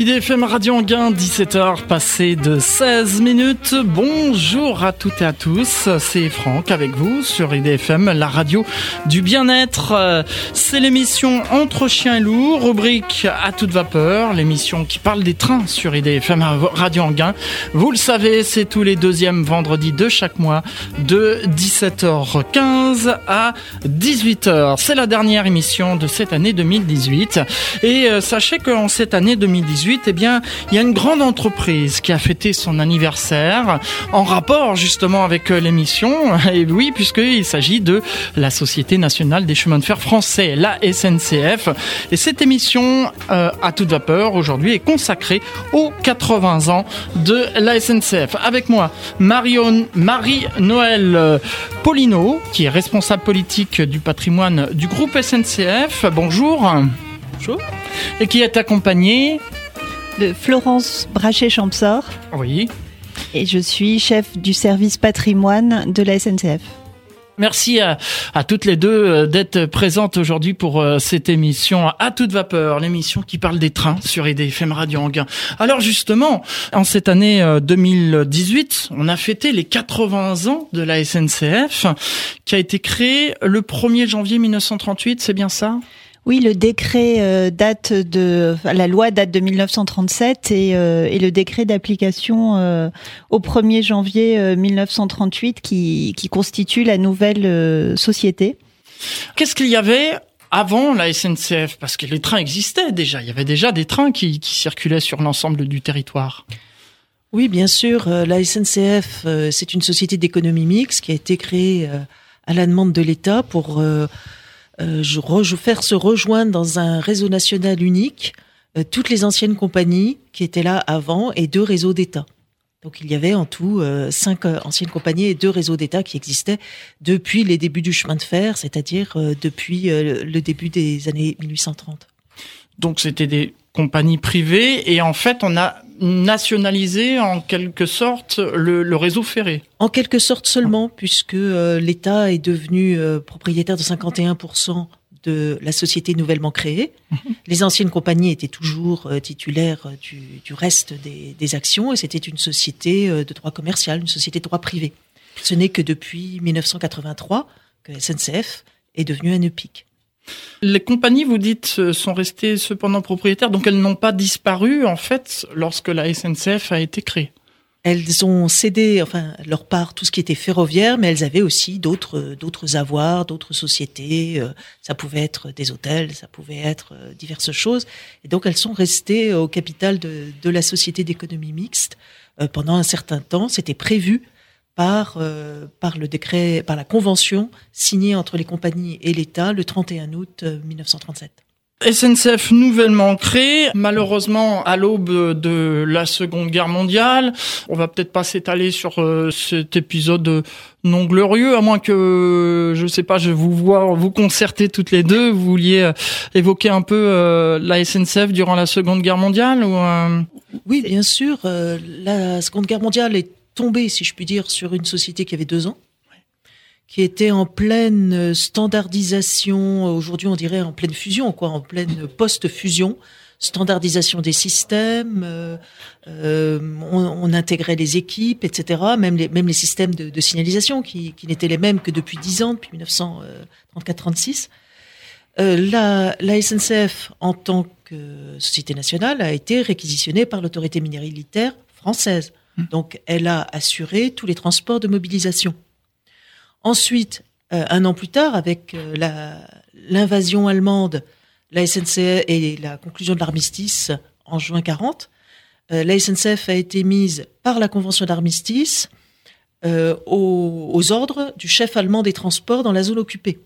IDFM Radio Anguin, 17h passé de 16 minutes. Bonjour à toutes et à tous, c'est Franck avec vous sur IDFM, la radio du bien-être. C'est l'émission Entre chiens et loups, rubrique à toute vapeur, l'émission qui parle des trains sur IDFM Radio Anguin. Vous le savez, c'est tous les deuxièmes vendredis de chaque mois de 17h15 à 18h. C'est la dernière émission de cette année 2018 et euh, sachez qu'en cette année 2018, eh bien, il y a une grande entreprise qui a fêté son anniversaire en rapport justement avec euh, l'émission. Et oui, puisqu'il s'agit de la Société nationale des chemins de fer français, la SNCF. Et cette émission euh, à toute vapeur aujourd'hui est consacrée aux 80 ans de la SNCF. Avec moi, Marion, Marie-Noël euh, Polino, qui est responsable politique du patrimoine du groupe SNCF. Bonjour. Bonjour. Et qui est accompagnée de Florence Brachet-Champsor. Oui. Et je suis chef du service patrimoine de la SNCF. Merci à, toutes les deux euh, d'être présentes aujourd'hui pour euh, cette émission à toute vapeur, l'émission qui parle des trains sur IDFM Radio Anguin. Alors justement, en cette année 2018, euh, on a fêté les 80 ans de la SNCF qui a été créée le 1er janvier 1938, c'est bien ça? Oui, le décret euh, date de la loi date de 1937 et, euh, et le décret d'application euh, au 1er janvier 1938 qui, qui constitue la nouvelle société. Qu'est-ce qu'il y avait avant la SNCF Parce que les trains existaient déjà. Il y avait déjà des trains qui, qui circulaient sur l'ensemble du territoire. Oui, bien sûr. La SNCF, c'est une société d'économie mixte qui a été créée à la demande de l'État pour euh, faire se rejoindre dans un réseau national unique euh, toutes les anciennes compagnies qui étaient là avant et deux réseaux d'État. Donc il y avait en tout euh, cinq anciennes compagnies et deux réseaux d'État qui existaient depuis les débuts du chemin de fer, c'est-à-dire depuis le début des années 1830. Donc c'était des compagnies privées et en fait on a nationalisé en quelque sorte le, réseau ferré. En quelque sorte seulement, puisque euh, l'État est devenu euh, propriétaire de 51% de la société nouvellement créée. Mhm. Les anciennes compagnies étaient toujours euh, titulaires du, reste des, des, actions et c'était une société de droit commercial, une société de droit privé. Ce n'est que depuis 1983 que SNCF est devenue un EPIC. Les compagnies, vous dites, euh, sont restées cependant propriétaires, donc elles n'ont pas disparu en fait lorsque la SNCF a été créée. Elles ont cédé, enfin, leur part, tout ce qui était ferroviaire, mais elles avaient aussi d'autres, d'autres avoirs, d'autres sociétés. Euh, ça pouvait être des hôtels, ça pouvait être euh, diverses choses. Et donc, elles sont restées au capital de, de la société d'économie mixte pendant un certain temps. C'était prévu par, euh, par le décret, par la convention signée entre les compagnies et l'État le 31 août 1937. Euh, SNCF nouvellement créée, malheureusement à l'aube de la Seconde Guerre mondiale. On va peut-être pas s'étaler sur euh, cet épisode non glorieux, à moins que, je sais pas, je vous vois vous concerter toutes les deux. Vous vouliez évoquer un peu la SNCF durant la Seconde Guerre mondiale ou Oui, bien sûr. la Seconde Guerre mondiale est tombé, si je puis dire, sur une société qui avait deux ans, qui était en pleine standardisation, aujourd'hui on dirait en pleine fusion, quoi, en pleine post-fusion, standardisation des systèmes, euh, euh, on, intégrait les équipes, etc., même les, systèmes de, signalisation qui, n'étaient les mêmes que depuis dix ans, depuis 1934-36. Euh, la, la SNCF, en tant que société nationale, a été réquisitionnée par l'autorité militaire française. Mmh. Donc, elle a assuré tous les transports de mobilisation. Ensuite, euh, un an plus tard, avec euh, l'invasion allemande, la SNCF et la conclusion de l'armistice en juin 40, euh, la SNCF a été mise par la convention d'armistice aux, aux, ordres du chef allemand des transports dans la zone occupée.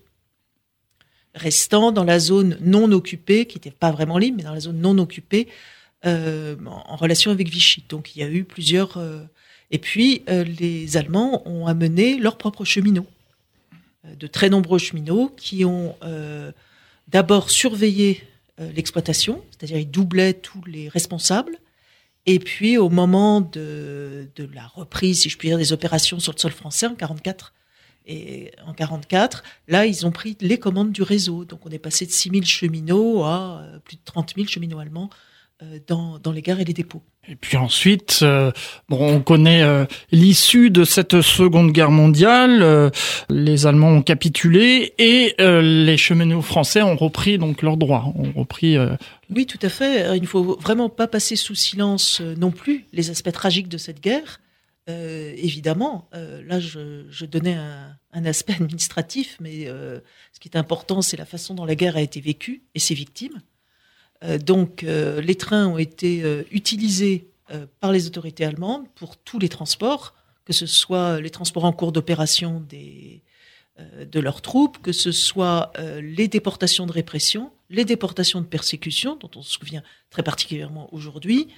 Restant dans la zone non occupée, qui n'était pas vraiment libre, mais dans la zone non occupée, euh, en relation avec Vichy. Donc il y a eu plusieurs. Euh, et puis euh, les Allemands ont amené leurs propres cheminots, de très nombreux cheminots qui ont d'abord surveillé l'exploitation, c'est-à-dire ils doublaient tous les responsables. Et puis au moment de, de, la reprise, si je puis dire, des opérations sur le sol français en 44, et en 44, là, ils ont pris les commandes du réseau. Donc on est passé de 6 000 cheminots à plus de 30 000 cheminots allemands dans, dans les gares et les dépôts. Et puis ensuite, euh, bon, on connaît euh, l'issue de cette Seconde Guerre mondiale. Euh, les Allemands ont capitulé et les cheminots français ont repris donc leurs droits, ont repris. Oui, tout à fait. Il ne faut vraiment pas passer sous silence non plus les aspects tragiques de cette guerre. évidemment, là, je, je donnais un, un, aspect administratif, mais ce qui est important, c'est la façon dont la guerre a été vécue et ses victimes. Euh, donc, euh, les trains ont été euh, utilisés par les autorités allemandes pour tous les transports, que ce soit les transports en cours d'opération de leurs troupes, que ce soit les déportations de répression, les déportations de persécution, dont on se souvient très particulièrement aujourd'hui,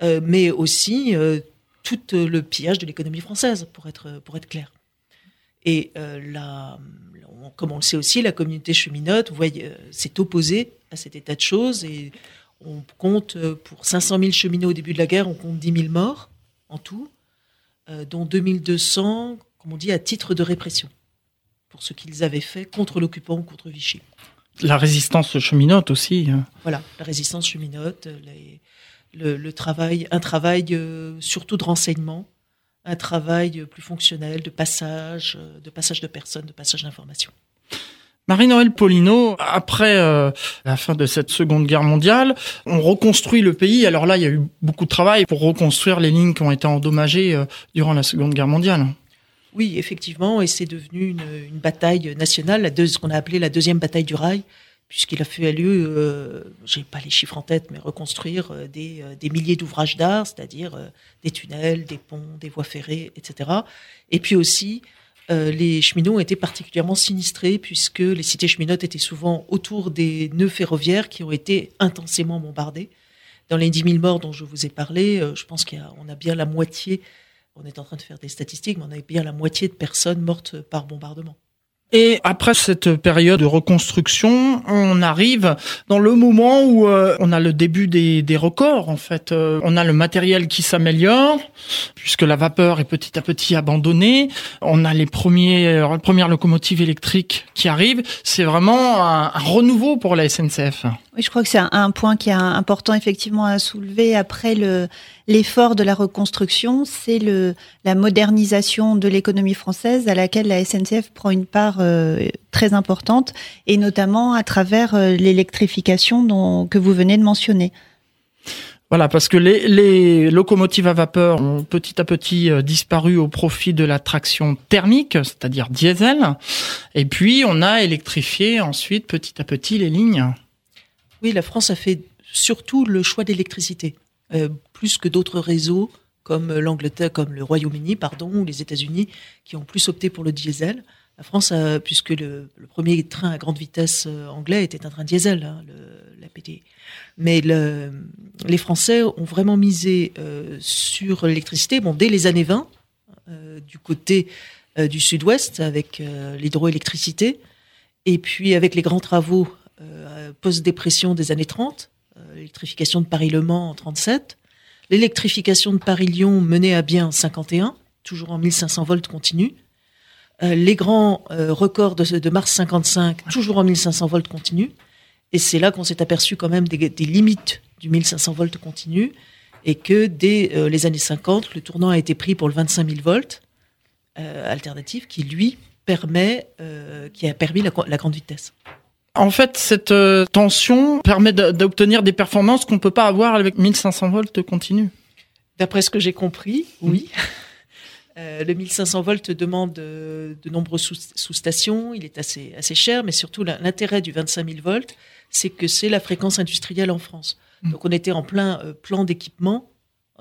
mais aussi tout le pillage de l'économie française, pour être, pour être clair. Et la, comme on le sait aussi, la communauté cheminote s'est opposée à cet état de choses. Et on compte euh, pour 500 000 cheminots au début de la guerre, on compte 10 000 morts en tout, euh, dont 2200, comme on dit, à titre de répression, pour ce qu'ils avaient fait contre l'occupant ou contre Vichy. La résistance cheminote aussi. Hein. Voilà, la résistance cheminote, le, travail, un travail euh, surtout de renseignement, un travail plus fonctionnel de passage, de passage de personnes, de passage d'informations. Marie-Noël Polino, après euh, la fin de cette Seconde Guerre mondiale, on reconstruit le pays. Alors là, il y a eu beaucoup de travail pour reconstruire les lignes qui ont été endommagées euh, durant la Seconde Guerre mondiale. Oui, effectivement, et c'est devenu une, bataille nationale, la ce qu'on a appelé la deuxième bataille du rail, puisqu'il a fallu, euh, j'ai pas les chiffres en tête, mais reconstruire euh, des milliers d'ouvrages d'art, c'est-à-dire des tunnels, des ponts, des voies ferrées, etc. Et puis aussi euh, les cheminots été particulièrement sinistrés puisque les cités cheminotes étaient souvent autour des nœuds ferroviaires qui ont été intensément bombardés. Dans les 10 000 morts dont je vous ai parlé, euh, je pense qu'on a, a bien la moitié, on est en train de faire des statistiques, mais on a bien la moitié de personnes mortes par bombardement. Et après cette période de reconstruction, on arrive dans le moment où euh, on a le début des, des records. En fait, euh, on a le matériel qui s'améliore puisque la vapeur est petit à petit abandonnée. On a les premiers, euh, premières locomotives électriques qui arrivent. C'est vraiment un, renouveau pour la SNCF. Oui, je crois que c'est un, point qui est important effectivement à soulever après le l'effort de la reconstruction, c'est le, la modernisation de l'économie française à laquelle la SNCF prend une part euh, très importante, et notamment à travers euh, l'électrification que vous venez de mentionner. Voilà, parce que les, les, locomotives à vapeur ont petit à petit euh, disparu au profit de la traction thermique, c'est-à-dire diesel. Et puis, on a électrifié ensuite petit à petit les lignes. Oui, la France a fait surtout le choix d'électricité. Euh, plus que d'autres réseaux comme l'Angleterre, comme le Royaume-Uni, pardon, ou les États-Unis, qui ont plus opté pour le diesel. La France, puisque le, premier train à grande vitesse euh, anglais était un train diesel, hein, le, l'APT. Mais le, les Français ont vraiment misé euh, sur l'électricité, bon, dès les années 20, du côté du sud-ouest, avec l'hydroélectricité, et puis avec les grands travaux post-dépression des années 30, l'électrification de Paris-Le Mans en 37, l'électrification de Paris-Lyon menée à bien en 51, toujours en 1500 volts continu, euh, les grands euh, records de, mars 55, toujours en 1500 volts continu, et c'est là qu'on s'est aperçu quand même des, limites du 1500 volts continu, et que dès euh, les années 50, le tournant a été pris pour le 25 000 volts alternatif, qui lui permet, qui a permis la grande vitesse. En fait, cette euh, tension permet d'obtenir des performances qu'on ne peut pas avoir avec 1500 volts continu. D'après ce que j'ai compris, oui. Euh, le 1500 volts demande euh, de nombreuses sous-stations, il est assez, assez cher, mais surtout l'intérêt du 25 000 volts, c'est que c'est la fréquence industrielle en France. Mm. Donc on était en plein plan d'équipement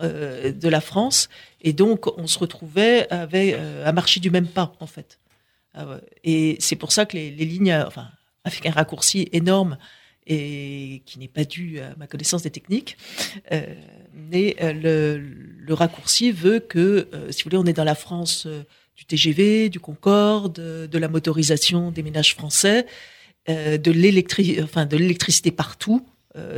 de la France, et donc on se retrouvait avec, à marcher du même pas, en fait. et c'est pour ça que les, les lignes, enfin, avec un raccourci énorme et qui n'est pas dû à ma connaissance des techniques. Euh, mais euh, le, raccourci veut que, euh, si vous voulez, on est dans la France du TGV, du Concorde, de la motorisation des ménages français, de l'électricité partout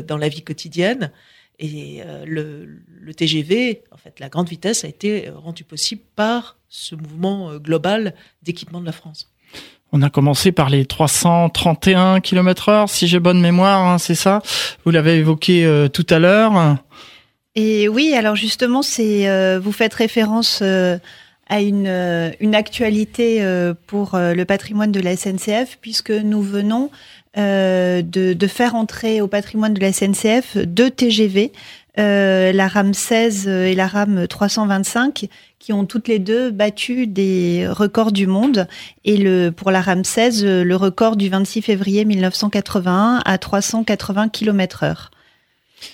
dans la vie quotidienne. Et le, TGV, en fait, la grande vitesse a été rendue possible par ce mouvement global d'équipement de la France. On a commencé par les 331 km heure, si j'ai bonne mémoire, hein, c'est ça? Vous l'avez évoqué euh, tout à l'heure. Et oui, alors justement, c'est euh, vous faites référence euh, à une, actualité pour le patrimoine de la SNCF, puisque nous venons de, faire entrer au patrimoine de la SNCF deux TGV, la RAM 16 et la RAM 325, qui ont toutes les deux battu des records du monde. Et le, pour la RAM 16, le record du 26 février 1981 à 380 km heure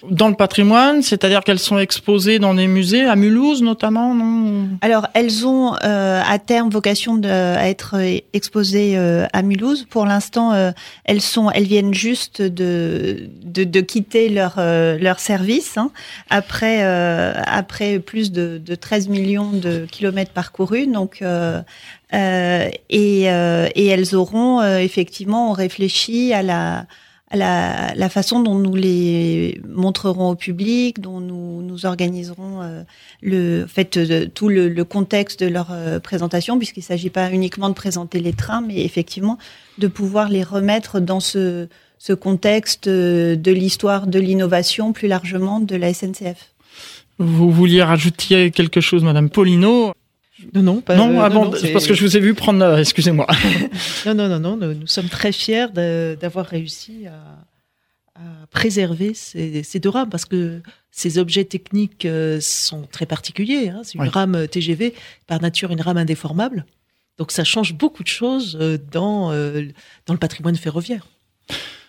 dans le patrimoine, c'est-à-dire qu'elles sont exposées dans des musées, à Mulhouse notamment, non? Alors, elles ont euh, à terme vocation de, à être exposées euh, à Mulhouse. Pour l'instant, euh, elles sont, elles viennent juste de de, de quitter leur leur service hein, après après plus de, de 13 millions de kilomètres parcourus. Donc et, et elles auront effectivement réfléchi à la la, la, façon dont nous les montrerons au public, dont nous, nous organiserons euh, le fait de, tout le, le, contexte de leur euh, présentation, puisqu'il ne s'agit pas uniquement de présenter les trains, mais effectivement de pouvoir les remettre dans ce, ce contexte de l'histoire de l'innovation plus largement de la SNCF. Vous vouliez rajouter quelque chose, Madame Polino? Non, non, pas, non, euh, parce que je vous ai vu prendre. Euh, excusez-moi. non, non, non, non. Nous, sommes très fiers d'avoir réussi à, préserver ces, deux rames parce que ces objets techniques euh, sont très particuliers. Hein. C'est une rame TGV, par nature une rame indéformable. Donc ça change beaucoup de choses dans, dans le patrimoine ferroviaire.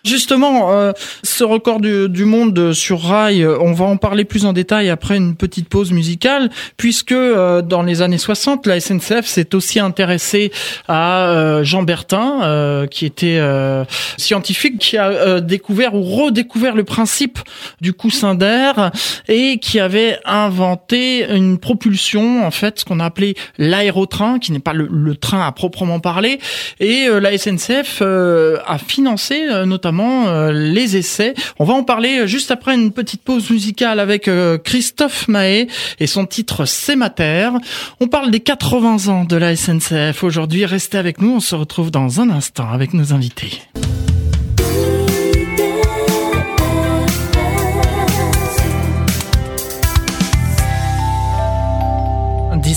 Justement, euh, ce record du, monde sur rail, euh, on va en parler plus en détail après une petite pause musicale, puisque euh, dans les années 60, la SNCF s'est aussi intéressée à Jean Bertin, qui était scientifique, qui a découvert ou redécouvert le principe du coussin d'air et qui avait inventé une propulsion, en fait, ce qu'on a appelé l'aérotrain, qui n'est pas le, le, train à proprement parler. Et la SNCF a financé notamment euh, les essais. On va en parler euh, juste après une petite pause musicale avec euh, Christophe Mahé et son titre C'est ma. On parle des 80 ans de la SNCF aujourd'hui. Restez avec nous, on se retrouve dans un instant avec nos invités.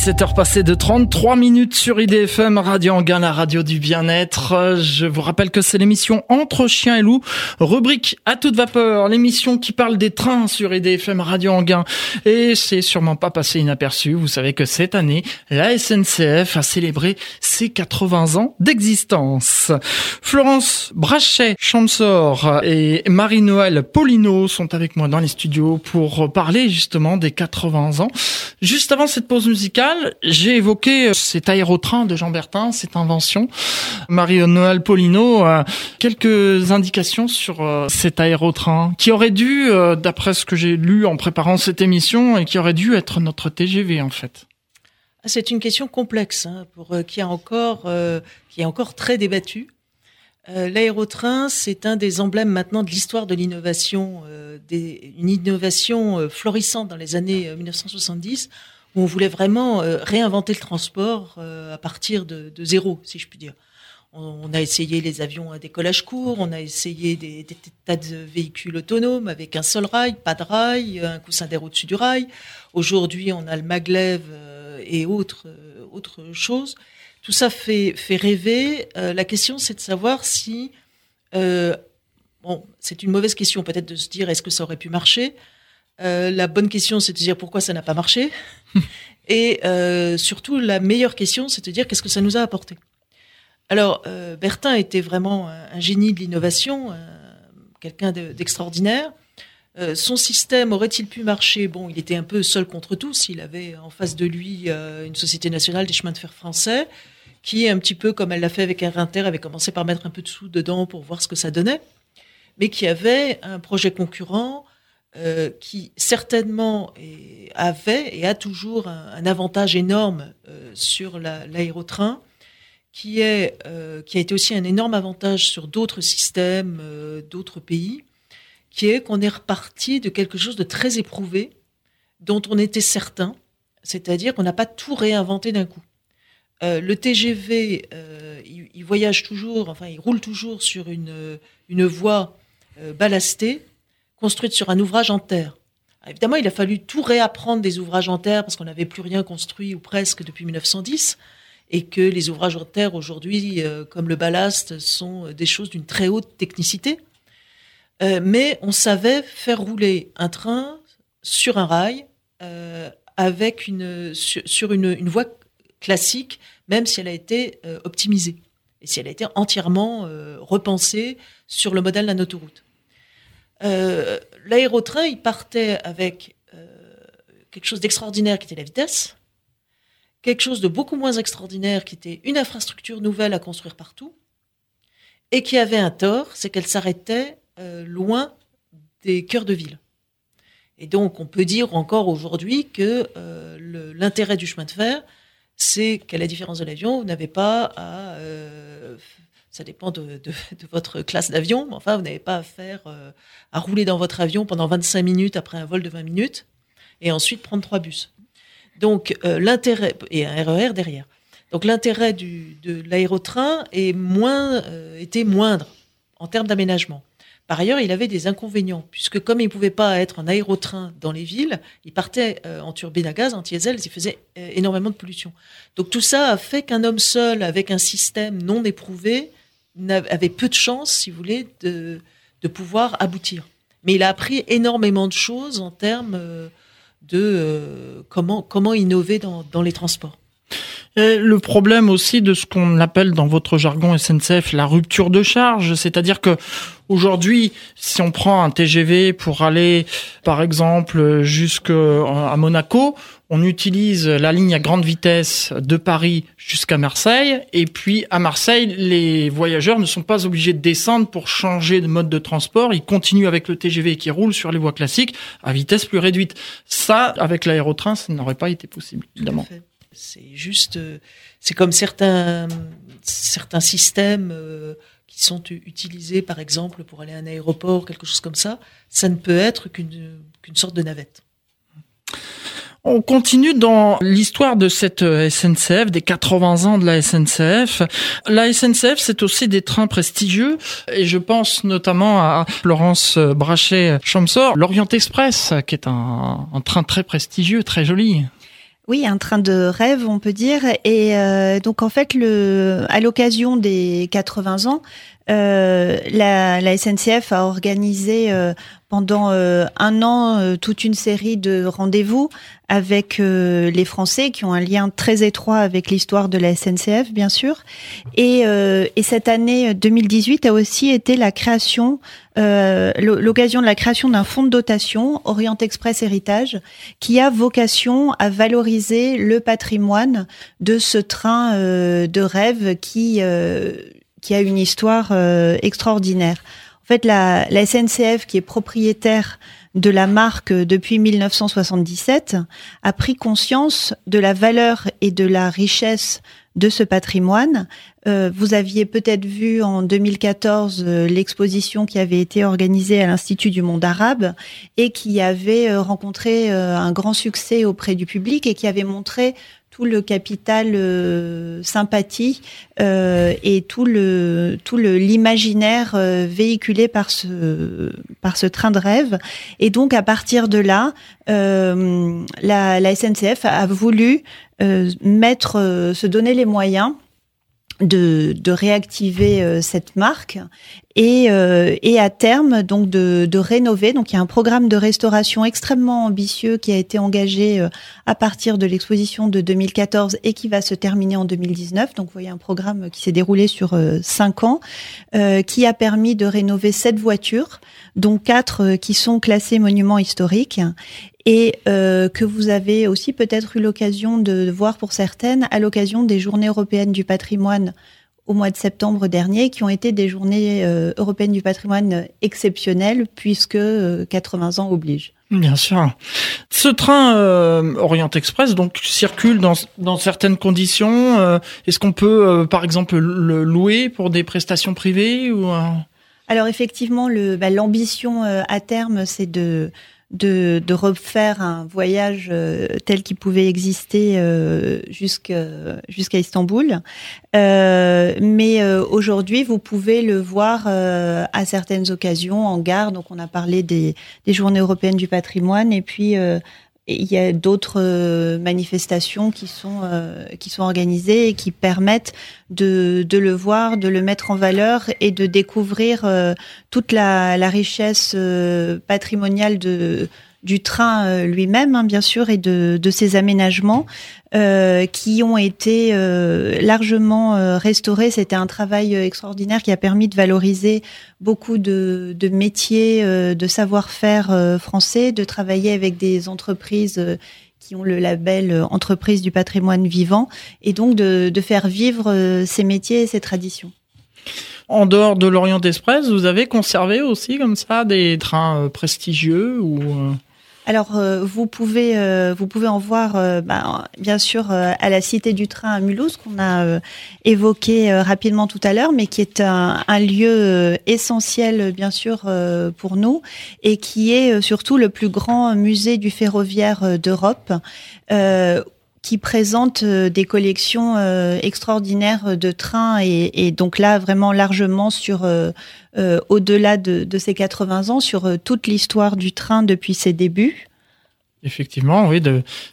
17h passées de 33 minutes sur IDFM, Radio Anguin, la radio du bien-être. Je vous rappelle que c'est l'émission Entre chiens et loups, rubrique à toute vapeur, l'émission qui parle des trains sur IDFM Radio Anguin. Et c'est sûrement pas passé inaperçu. Vous savez que cette année, la SNCF a célébré ses 80 ans d'existence. Florence Brachet, Champsor et Marie-Noël Polino sont avec moi dans les studios pour parler justement des 80 ans. Juste avant cette pause musicale, j'ai évoqué euh, cet aérotrain de Jean Bertin, cette invention. Marie-Noël Polino, euh, quelques indications sur euh, cet aérotrain qui aurait dû, d'après ce que j'ai lu en préparant cette émission, et qui aurait dû être notre TGV en fait. Ah, c'est une question complexe hein, pour qui a encore qui est encore très débattue. L'aérotrain, c'est un des emblèmes maintenant de l'histoire de l'innovation, une innovation florissante dans les années 1970 on voulait vraiment euh, réinventer le transport euh, à partir de, zéro, si je puis dire. On, a essayé les avions à décollage court, on a essayé des, tas de véhicules autonomes avec un seul rail, pas de rail, un coussin d'air au-dessus du rail. Aujourd'hui, on a le maglev euh, et autres, autres choses. Tout ça fait, fait rêver. la question, c'est de savoir si... bon, c'est une mauvaise question peut-être de se dire est-ce que ça aurait pu marcher? Euh, la bonne question, c'est de dire pourquoi ça n'a pas marché. Et euh, surtout, la meilleure question, c'est de dire qu'est-ce que ça nous a apporté. Alors, euh, Bertin était vraiment un, génie de l'innovation, quelqu'un d'extraordinaire. son système aurait-il pu marcher? Bon, il était un peu seul contre tous. Il avait en face de lui une Société nationale des chemins de fer français, qui, un petit peu comme elle l'a fait avec Air Inter, avait commencé par mettre un peu de sous dedans pour voir ce que ça donnait, mais qui avait un projet concurrent euh, qui certainement avait et a toujours un, avantage énorme euh, sur l'aérotrain, qui, euh, qui a été aussi un énorme avantage sur d'autres systèmes, d'autres pays, qui est qu'on est reparti de quelque chose de très éprouvé, dont on était certain, c'est-à-dire qu'on n'a pas tout réinventé d'un coup. le TGV, il voyage toujours, enfin, il roule toujours sur une, une voie ballastée construite sur un ouvrage en terre. évidemment, il a fallu tout réapprendre des ouvrages en terre parce qu'on n'avait plus rien construit ou presque depuis 1910 et que les ouvrages en terre aujourd'hui, comme le ballast, sont des choses d'une très haute technicité. mais on savait faire rouler un train sur un rail euh, avec une, sur, une, une, voie classique, même si elle a été euh, optimisée et si elle a été entièrement euh, repensée sur le modèle d'un autoroute. L'aérotrain, il partait avec quelque chose d'extraordinaire qui était la vitesse, quelque chose de beaucoup moins extraordinaire qui était une infrastructure nouvelle à construire partout, et qui avait un tort, c'est qu'elle s'arrêtait loin des cœurs de ville. Et donc, on peut dire encore aujourd'hui que euh, l'intérêt du chemin de fer, c'est qu'à la différence de l'avion, vous n'avez pas à. Euh, ça dépend de, votre classe d'avion, mais enfin, vous n'avez pas à faire. Euh, à rouler dans votre avion pendant 25 minutes après un vol de 20 minutes et ensuite prendre trois bus. Donc, l'intérêt. et un RER e derrière. Donc, l'intérêt de l'aérotrain moins, était moindre en termes d'aménagement. Par ailleurs, il avait des inconvénients, puisque comme il ne pouvait pas être en aérotrain dans les villes, il partait euh, en turbine à gaz, en diesel, il faisait euh, énormément de pollution. Donc tout ça a fait qu'un homme seul, avec un système non éprouvé, avait peu de chances, si vous voulez, de, de pouvoir aboutir. Mais il a appris énormément de choses en termes euh, de comment, comment innover dans, dans les transports. Et le problème aussi de ce qu'on appelle dans votre jargon SNCF la rupture de charge, c'est-à-dire que aujourd'hui, si on prend un TGV pour aller, par exemple, jusqu'à Monaco, on utilise la ligne à grande vitesse de Paris jusqu'à Marseille, et puis à Marseille, les voyageurs ne sont pas obligés de descendre pour changer de mode de transport, ils continuent avec le TGV qui roule sur les voies classiques à vitesse plus réduite. Ça, avec l'aérotrain, ça n'aurait pas été possible, évidemment. C'est juste, euh, c'est comme certains, certains systèmes euh, qui sont utilisés, par exemple, pour aller à un aéroport, quelque chose comme ça. Ça ne peut être qu'une sorte de navette. On continue dans l'histoire de cette euh, SNCF, des 80 ans de la SNCF. La SNCF, c'est aussi des trains prestigieux, et je pense notamment à Florence Brachet-Chamsor, l'Orient Express, qui est un train très prestigieux, très joli. Oui, un train de rêve, on peut dire. Et euh, donc, en fait, le, à l'occasion des 80 ans, euh, la, la, SNCF a organisé euh, pendant euh, un an euh, toute une série de rendez-vous avec les Français qui ont un lien très étroit avec l'histoire de la SNCF, bien sûr. Et, et, cette année 2018 a aussi été la création, l'occasion de la création d'un fonds de dotation, Orient Express Héritage, qui a vocation à valoriser le patrimoine de ce train de rêve qui qui a une histoire euh, extraordinaire. En fait, la, la, SNCF, qui est propriétaire de la marque depuis 1977, a pris conscience de la valeur et de la richesse de ce patrimoine. Euh, vous aviez peut-être vu en 2014 euh, l'exposition qui avait été organisée à l'Institut du monde arabe et qui avait rencontré un grand succès auprès du public et qui avait montré tout le capital euh, sympathie euh, et tout le tout le l'imaginaire euh, véhiculé par ce par ce train de rêve. Et donc à partir de là la, la SNCF a voulu mettre se donner les moyens de, de réactiver euh, cette marque et, euh, et à terme donc de, de, rénover. Donc il y a un programme de restauration extrêmement ambitieux qui a été engagé euh, à partir de l'exposition de 2014 et qui va se terminer en 2019. Donc vous voyez un programme qui s'est déroulé sur cinq ans, qui a permis de rénover sept voitures, dont quatre qui sont classées monuments historiques et euh, que vous avez aussi peut-être eu l'occasion de voir pour certaines à l'occasion des Journées européennes du patrimoine au mois de septembre dernier, qui ont été des journées euh, européennes du patrimoine exceptionnelles, puisque 80 euh, ans oblige. Bien sûr. Ce train Orient Express donc circule dans, dans certaines conditions. Est-ce qu'on peut, par exemple, le louer pour des prestations privées ou Alors effectivement, bah, l'ambition à terme, c'est de de, de refaire un voyage tel qu'il pouvait exister jusqu'à jusqu'à Istanbul. mais aujourd'hui, vous pouvez le voir à certaines occasions en gare. Donc, on a parlé des, des Journées européennes du patrimoine et puis il y a d'autres euh, manifestations qui sont euh, qui sont organisées et qui permettent de, de le voir, de le mettre en valeur et de découvrir euh, toute la, la richesse patrimoniale de du train euh, lui-même, hein, bien sûr, et de, ses aménagements euh, qui ont été euh, largement restaurés. C'était un travail extraordinaire qui a permis de valoriser beaucoup de, de métiers, de savoir-faire français, de travailler avec des entreprises qui ont le label entreprise du patrimoine vivant, et donc de, de faire vivre ces métiers et ces traditions. En dehors de l'Orient Express, vous avez conservé aussi comme ça des trains prestigieux ou alors, euh, vous pouvez euh, vous pouvez en voir, euh, bah, bien sûr, à la Cité du Train à Mulhouse qu'on a évoqué rapidement tout à l'heure, mais qui est un, un lieu essentiel, bien sûr, pour nous, et qui est surtout le plus grand musée du ferroviaire d'Europe qui présente des collections extraordinaires de trains et, donc là vraiment largement sur euh, au-delà de, de, ces 80 ans, sur euh, toute l'histoire du train depuis ses débuts. Effectivement, oui.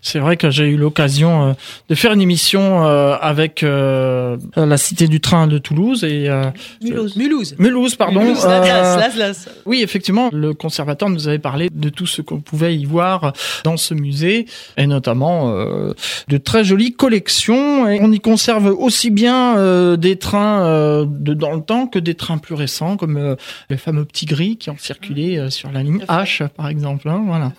C'est vrai que j'ai eu l'occasion euh, de faire une émission euh, avec euh, la Cité du Train de Toulouse et Mulhouse. Mulhouse. Mulhouse, pardon. Mulhouse, la la Oui, effectivement, le conservateur nous avait parlé de tout ce qu'on pouvait y voir dans ce musée et notamment de très jolies collections. Et on y conserve aussi bien des trains de dans le temps que des trains plus récents, comme les fameux petits gris qui ont circulé sur la ligne H, par exemple. Hein, voilà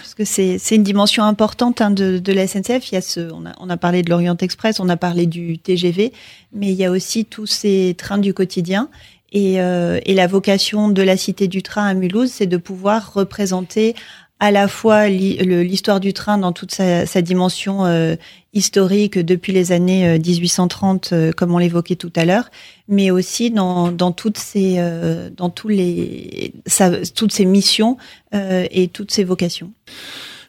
parce que c'est une dimension importante hein, de, de, la SNCF. Il y a ce, on, a, on a parlé de l'Orient Express, on a parlé du TGV, mais il y a aussi tous ces trains du quotidien. Et, euh, et la vocation de la Cité du Train à Mulhouse, c'est de pouvoir représenter à la fois l'histoire du train dans toute sa, sa dimension euh, historique depuis les années 1830, euh, euh, comme on l'évoquait tout à l'heure, mais aussi dans, dans toutes ces, dans tous les, toutes missions et toutes ces vocations.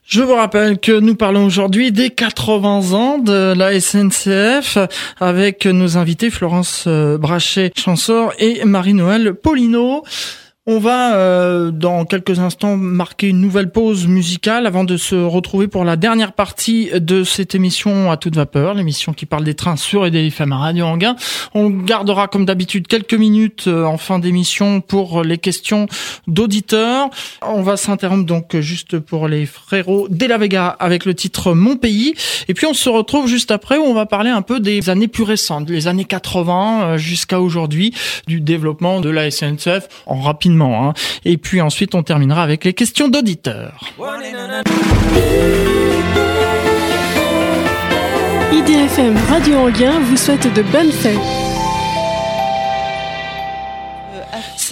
Je vous rappelle que nous parlons aujourd'hui des 80 ans de la SNCF avec nos invités Florence Brachet-Chansor et Marie-Noël Paulino. On va euh, dans quelques instants marquer une nouvelle pause musicale avant de se retrouver pour la dernière partie de cette émission à toute vapeur, l'émission qui parle des trains sur et des FM à Radio Anguin. On gardera comme d'habitude quelques minutes euh, en fin d'émission pour les questions d'auditeurs. On va s'interrompre donc juste pour les frérots de la Vega avec le titre Mon pays et puis on se retrouve juste après où on va parler un peu des années plus récentes, les années 80 euh, jusqu'à aujourd'hui du développement de la SNCF en rapide Hein. Et puis ensuite, on terminera avec les questions d'auditeurs. IDFM Radio Anguin vous souhaite de bonnes fêtes.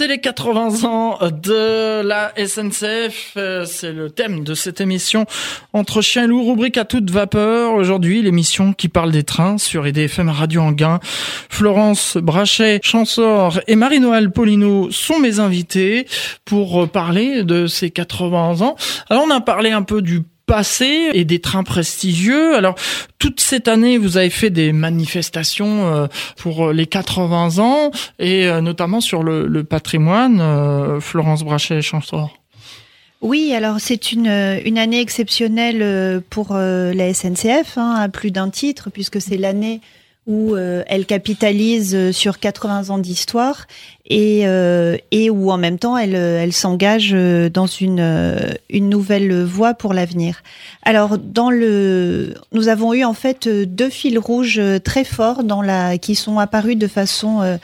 C'est les 80 ans de la SNCF. Euh, c'est le thème de cette émission entre chien et loup, rubrique à toute vapeur. Aujourd'hui, l'émission qui parle des trains sur EDFM Radio Anguin. Florence Brachet, Chansor et Marie-Noël Polino sont mes invités pour parler de ces 80 ans. Alors, on a parlé un peu du passé et des trains prestigieux. Alors, toute cette année, vous avez fait des manifestations euh, pour les 80 ans et euh, notamment sur le, patrimoine. Euh, Florence Brachet, Chansor. Oui, alors c'est une, une année exceptionnelle pour la SNCF, hein, à plus d'un titre, puisque c'est l'année où euh, elle capitalise euh, sur 80 ans d'histoire et, euh, et où en même temps elle, elle s'engage dans une, une nouvelle voie pour l'avenir. Alors dans le, nous avons eu en fait deux fils rouges très forts dans la, qui sont apparus de façon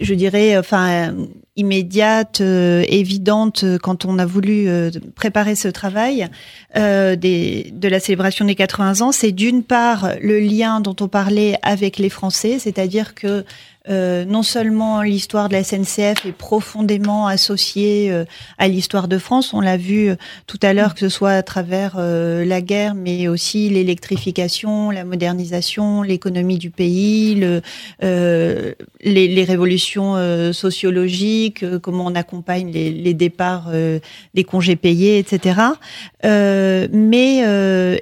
je dirais, enfin, immédiate, euh, évidente euh, quand on a voulu euh, préparer ce travail de la célébration des 80 ans, c'est d'une part le lien dont on parlait avec les Français, c'est-à-dire que euh, non seulement l'histoire de la SNCF est profondément associée euh, à l'histoire de France, on l'a vu tout à l'heure que ce soit à travers la guerre, mais aussi l'électrification, la modernisation, l'économie du pays, le, les, les, révolutions sociologiques, comment on accompagne les, les départs des congés payés, etc. mais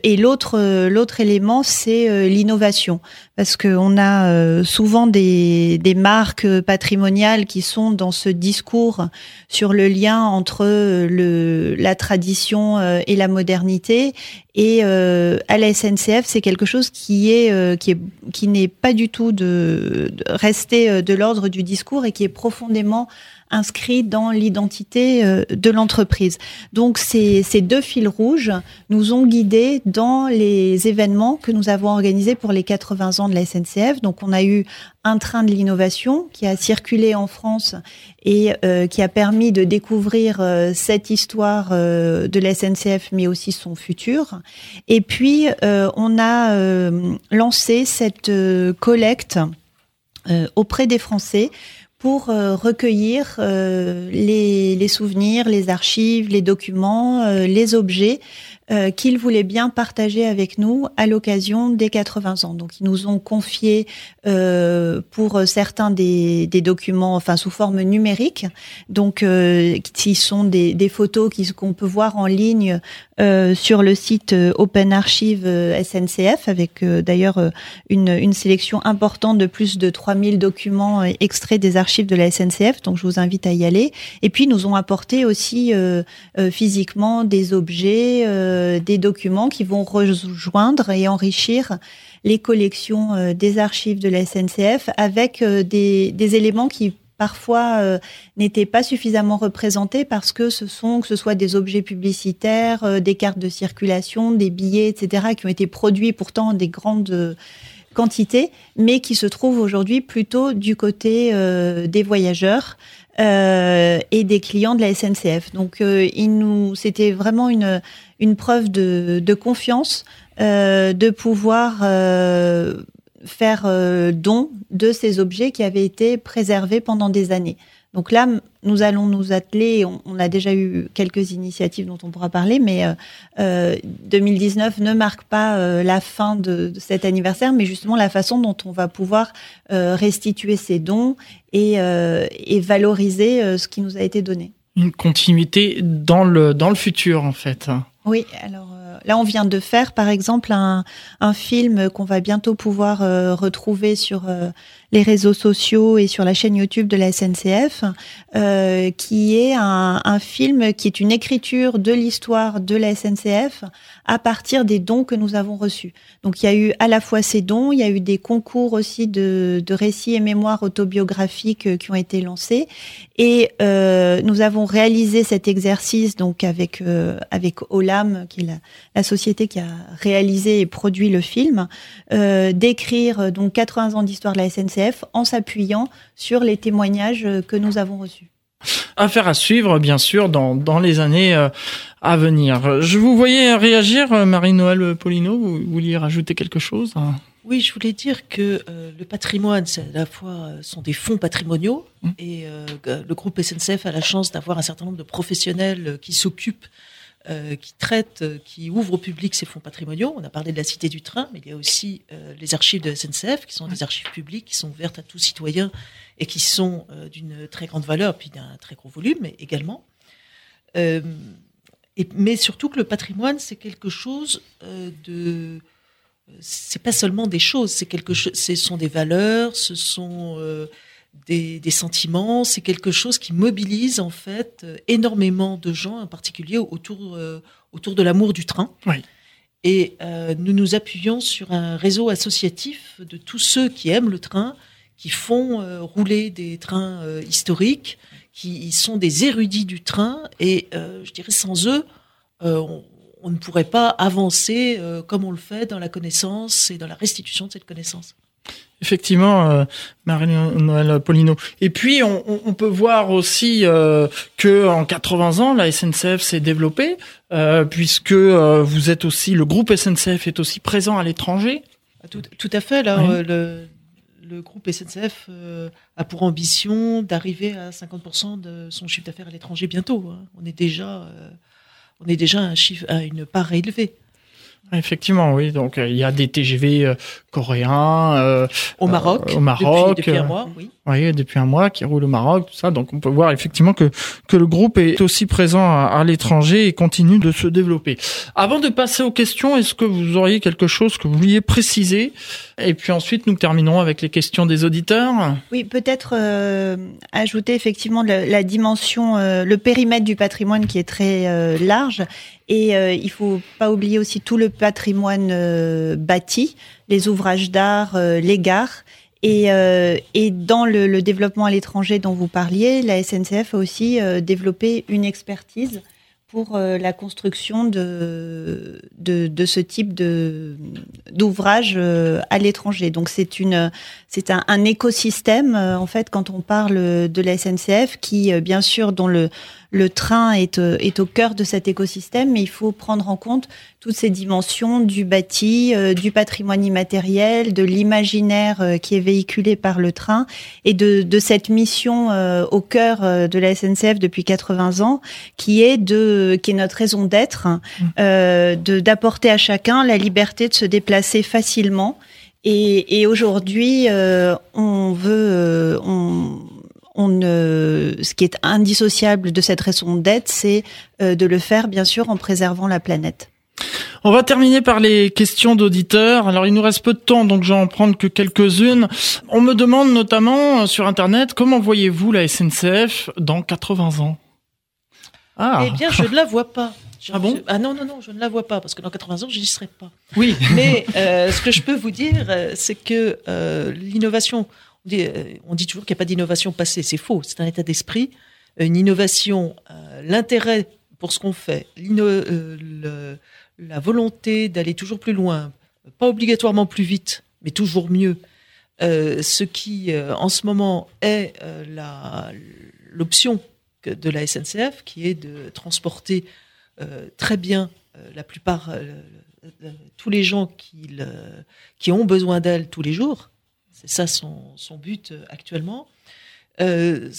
et l'autre l'autre élément, c'est l'innovation parce qu'on a euh, souvent des, des, marques patrimoniales qui sont dans ce discours sur le lien entre euh, le, la tradition euh, et la modernité. Et à la SNCF, c'est quelque chose qui est qui est qui n'est pas du tout de, de rester de l'ordre du discours et qui est profondément inscrit dans l'identité euh, de l'entreprise. Donc ces, ces deux fils rouges nous ont guidés dans les événements que nous avons organisés pour les 80 ans de la SNCF. Donc on a eu un train de l'innovation qui a circulé en France et euh, qui a permis de découvrir euh, cette histoire de la SNCF, mais aussi son futur. Et puis, on a lancé cette collecte auprès des Français pour euh, recueillir euh, les, souvenirs, les archives, les documents, euh, les objets euh, qu'ils voulaient bien partager avec nous à l'occasion des 80 ans. Donc ils nous ont confié euh, pour certains des, des, documents, enfin sous forme numérique, donc euh, qui sont des, des photos qu'on peut voir en ligne euh, sur le site euh, Open Archive SNCF, avec d'ailleurs une, une, sélection importante de plus de 3000 documents extraits des archives de la SNCF. Donc je vous invite à y aller. Et puis nous ont apporté aussi physiquement des objets euh, des documents qui vont rejoindre et enrichir les collections euh, des archives de la SNCF avec euh, des, éléments qui parfois n'étaient pas suffisamment représentés parce que ce sont que ce soit des objets publicitaires, des cartes de circulation, des billets, etc., qui ont été produits pourtant des grandes quantités, mais qui se trouvent aujourd'hui plutôt du côté des voyageurs. Euh, et des clients de la SNCF. Donc, euh, il nous, c'était vraiment une, une preuve de, de confiance euh, de pouvoir faire don de ces objets qui avaient été préservés pendant des années. Donc là, nous allons nous atteler, on, a déjà eu quelques initiatives dont on pourra parler, mais euh, 2019 ne marque pas euh, la fin de, de, cet anniversaire, mais justement la façon dont on va pouvoir euh, restituer ces dons et, euh, et valoriser ce qui nous a été donné. Une continuité dans le, dans le futur, en fait. Oui, alors là, on vient de faire, par exemple, un, un film qu'on va bientôt pouvoir retrouver sur les réseaux sociaux et sur la chaîne YouTube de la SNCF, euh, qui est un, un, film qui est une écriture de l'histoire de la SNCF à partir des dons que nous avons reçus. Donc il y a eu à la fois ces dons, il y a eu des concours aussi de, de récits et mémoires autobiographiques euh, qui ont été lancés, et euh, nous avons réalisé cet exercice donc avec euh, avec Olam, qui est la, la, société qui a réalisé et produit le film, euh, d'écrire donc 80 ans d'histoire de la SNCF en s'appuyant sur les témoignages que nous avons reçus. Affaire à suivre, bien sûr, dans, dans les années euh, à venir. Je vous voyais réagir, euh, Marie-Noël Polino. Vous vouliez rajouter quelque chose Oui, je voulais dire que euh, le patrimoine, c'est à la fois sont des fonds patrimoniaux mmh. et le groupe SNCF a la chance d'avoir un certain nombre de professionnels qui s'occupent euh, qui traite, euh, qui ouvre au public ces fonds patrimoniaux. On a parlé de la Cité du Train, mais il y a aussi euh, les archives de SNCF, qui sont des archives publiques, qui sont ouvertes à tous citoyens et qui sont d'une très grande valeur, puis d'un très gros volume également. Et, mais surtout que le patrimoine, c'est quelque chose de c'est pas seulement des choses, c'est quelque chose, ce sont des valeurs, ce sont des, des sentiments. C'est quelque chose qui mobilise en fait euh, énormément de gens, en particulier autour, euh, autour de l'amour du train. Oui. Et euh, nous nous appuyons sur un réseau associatif de tous ceux qui aiment le train, qui font euh, rouler des trains euh, historiques, qui sont des érudits du train. Et je dirais sans eux, on, on, ne pourrait pas avancer comme on le fait dans la connaissance et dans la restitution de cette connaissance. Effectivement, euh, Marie-Noël Polino. Et puis, on, on, peut voir aussi euh, que en 80 ans, la SNCF s'est développée, euh, puisque euh, vous êtes aussi, le groupe SNCF est aussi présent à l'étranger. Tout, tout, à fait. Oui. Euh, le, le groupe SNCF a pour ambition d'arriver à 50% de son chiffre d'affaires à l'étranger bientôt. hein. On est déjà, on est déjà à, un chiffre, à une part élevée. Effectivement, oui. Donc, il y a des TGV coréens euh, Au Euh, Maroc, au Maroc, depuis, depuis un euh, mois, oui. oui, depuis un mois qui roulent au Maroc, tout ça. Donc, on peut voir effectivement que, que le groupe est aussi présent à, à l'étranger et continue de se développer. Avant de passer aux questions, est-ce que vous auriez quelque chose que vous vouliez préciser? Et puis ensuite, nous terminerons avec les questions des auditeurs. Oui, peut-être euh, ajouter effectivement la, la dimension, euh, le périmètre du patrimoine qui est très euh, large. Et euh, il faut pas oublier aussi tout le patrimoine euh, bâti, les ouvrages d'art, euh, les gares. Et, euh, et dans le, développement à l'étranger dont vous parliez, la SNCF a aussi euh, développé une expertise pour la construction de, de, ce type d'ouvrage à l'étranger. Donc c'est une c'est un, un écosystème en fait quand on parle de la SNCF qui bien sûr dont le le train est, euh, est au cœur de cet écosystème, mais il faut prendre en compte toutes ces dimensions du bâti, euh, du patrimoine immatériel, de l'imaginaire euh, qui est véhiculé par le train et de, de cette mission euh, au cœur euh, de la SNCF depuis 80 ans, qui est de qui est notre raison d'être, euh, de d'apporter à chacun la liberté de se déplacer facilement. Et, et aujourd'hui, euh, on veut, euh, on, on ne, ce qui est indissociable de cette raison d'être, c'est euh, de le faire bien sûr en préservant la planète. On va terminer par les questions d'auditeurs. Alors, il nous reste peu de temps, donc je vais en prendre que quelques-unes. On me demande notamment euh, sur Internet, comment voyez-vous la SNCF dans 80 ans? Ah, Eh bien, je ne la vois pas. Je- Ah bon? Je- Ah non, non, non, je ne la vois pas, parce que dans 80 ans, je n'y serai pas. oui. Mais euh, ce que je peux vous dire, c'est que euh, l'innovation, on dit, euh, on dit toujours qu'il n'y a pas d'innovation passée, c'est faux, c'est un état d'esprit. Une innovation, euh, l'intérêt pour ce qu'on fait, euh, la volonté d'aller toujours plus loin, pas obligatoirement plus vite, mais toujours mieux. Euh, ce qui, euh, en ce moment, est euh, l'option de la SNCF, qui est de transporter euh, très bien euh, la plupart, euh, euh, tous les gens qui ont besoin d'elle tous les jours. C'est ça son, son but euh, actuellement. Euh,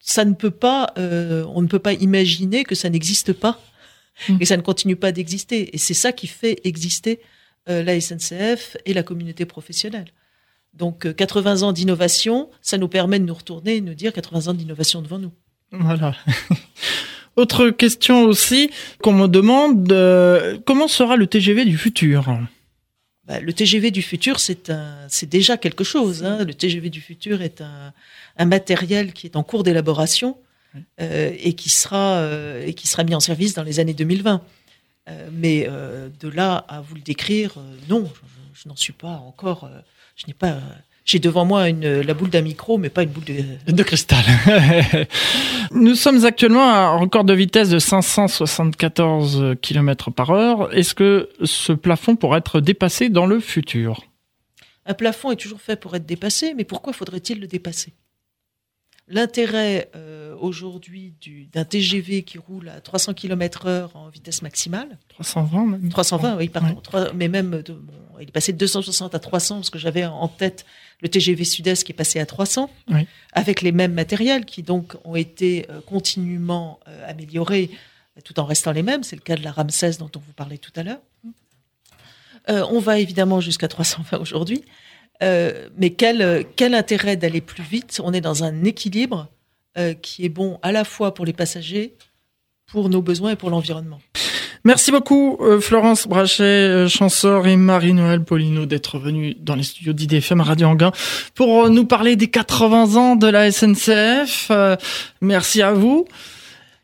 ça ne peut pas, euh, on ne peut pas imaginer que ça n'existe pas Mm. et ça ne continue pas d'exister. Et c'est ça qui fait exister euh, la SNCF et la communauté professionnelle. Donc euh, 80 ans d'innovation, ça nous permet de nous retourner et de nous dire 80 ans d'innovation devant nous. Voilà. Autre question aussi qu'on me demande, comment sera le TGV du futur? Bah, le TGV du futur, c'est déjà quelque chose. hein. Le TGV du futur est un, un matériel qui est en cours d'élaboration euh, et qui sera euh, et qui sera mis en service dans les années 2020. Euh, mais de là à vous le décrire, non, je, je n'en suis pas encore. je n'ai pas. J'ai devant moi une, la boule d'un micro, mais pas une boule de. De cristal. Nous sommes actuellement à un record de vitesse de 574 km par heure. Est-ce que ce plafond pourrait être dépassé dans le futur? Un plafond est toujours fait pour être dépassé, mais pourquoi faudrait-il le dépasser? L'intérêt euh, aujourd'hui du- d'un TGV qui roule à 300 km/h en vitesse maximale, 320 même 320, oui, pardon, Ouais. mais même, de- bon, il est passé de 260 à 300 parce que j'avais en tête le TGV Sud-Est qui est passé à 300, Oui. avec les mêmes matériels qui donc ont été euh, continuellement euh, améliorés tout en restant les mêmes. C'est le cas de la Ramsès dont on vous parlait tout à l'heure. On va évidemment jusqu'à 320 aujourd'hui. Euh, mais quel, euh, quel intérêt d'aller plus vite? On est dans un équilibre euh, qui est bon à la fois pour les passagers, pour nos besoins et pour l'environnement. Merci beaucoup euh, Florence Brachet, Chanceur et Marie-Noël Polino d'être venus dans les studios d'IDFM Radio Anguin pour nous parler des 80 ans de la SNCF. Euh, merci à vous.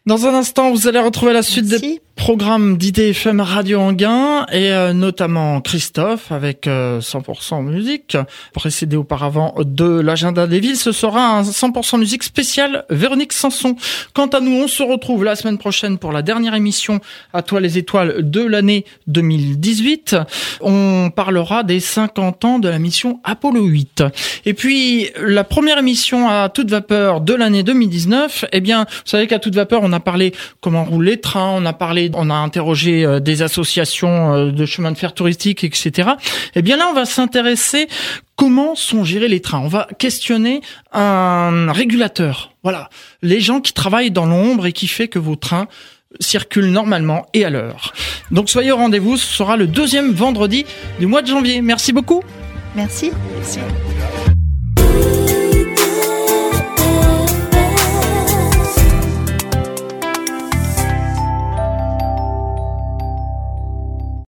Dans un instant, vous allez retrouver la suite des Merci. programmes d'IDFM Radio Anguin et euh, notamment Christophe avec euh, 100% musique. Précédé auparavant de l'agenda des villes, ce sera un 100% musique spécial Véronique Sanson. Quant à nous, on se retrouve la semaine prochaine pour la dernière émission à toi les étoiles de l'année 2018. On parlera des 50 ans de la mission Apollo 8. Et puis la première émission à toute vapeur de l'année 2019, eh bien, vous savez qu'à toute vapeur, on a parlé comment roulent les trains, on a parlé on a interrogé euh, des associations euh, de chemin de fer touristique, etc. Eh bien là, on va s'intéresser comment sont gérés les trains. On va questionner un régulateur. Voilà, les gens qui travaillent dans l'ombre et qui fait que vos trains circulent normalement et à l'heure. Donc soyez au rendez-vous, ce sera le deuxième vendredi du mois de janvier. Merci beaucoup. Merci.